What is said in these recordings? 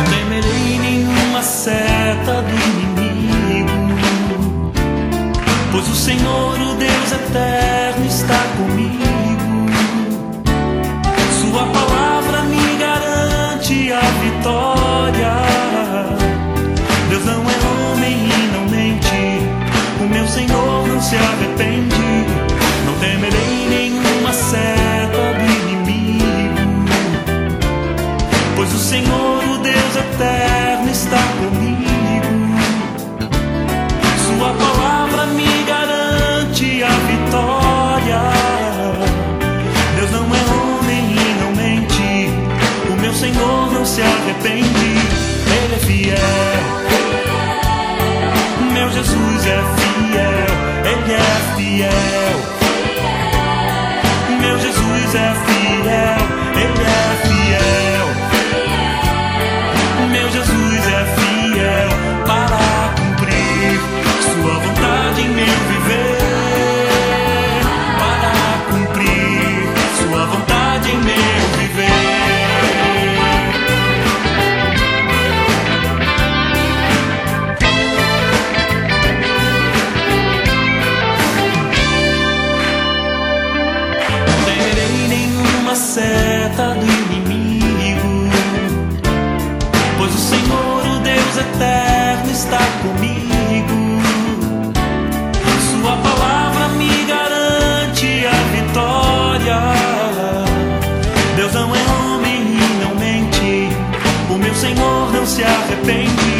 Não temerei nenhuma seta do inimigo, pois o Senhor, o Deus eterno, está comigo. Sua palavra me garante a vitória. Deus não é homem e não mente, o meu Senhor não se arrepende. Não temerei nenhuma seta do inimigo, pois o Senhor depende, Ele é fiel. Meu Jesus é fiel. Seta do inimigo, pois o Senhor, o Deus eterno, está comigo. Sua palavra me garante a vitória. Deus não é homem e não mente, o meu Senhor não se arrepende,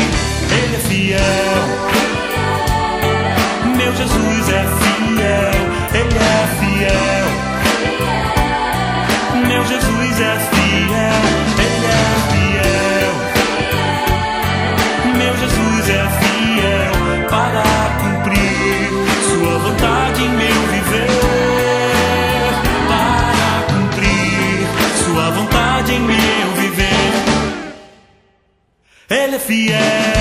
Ele é fiel. Meu Jesus é fiel, fiel.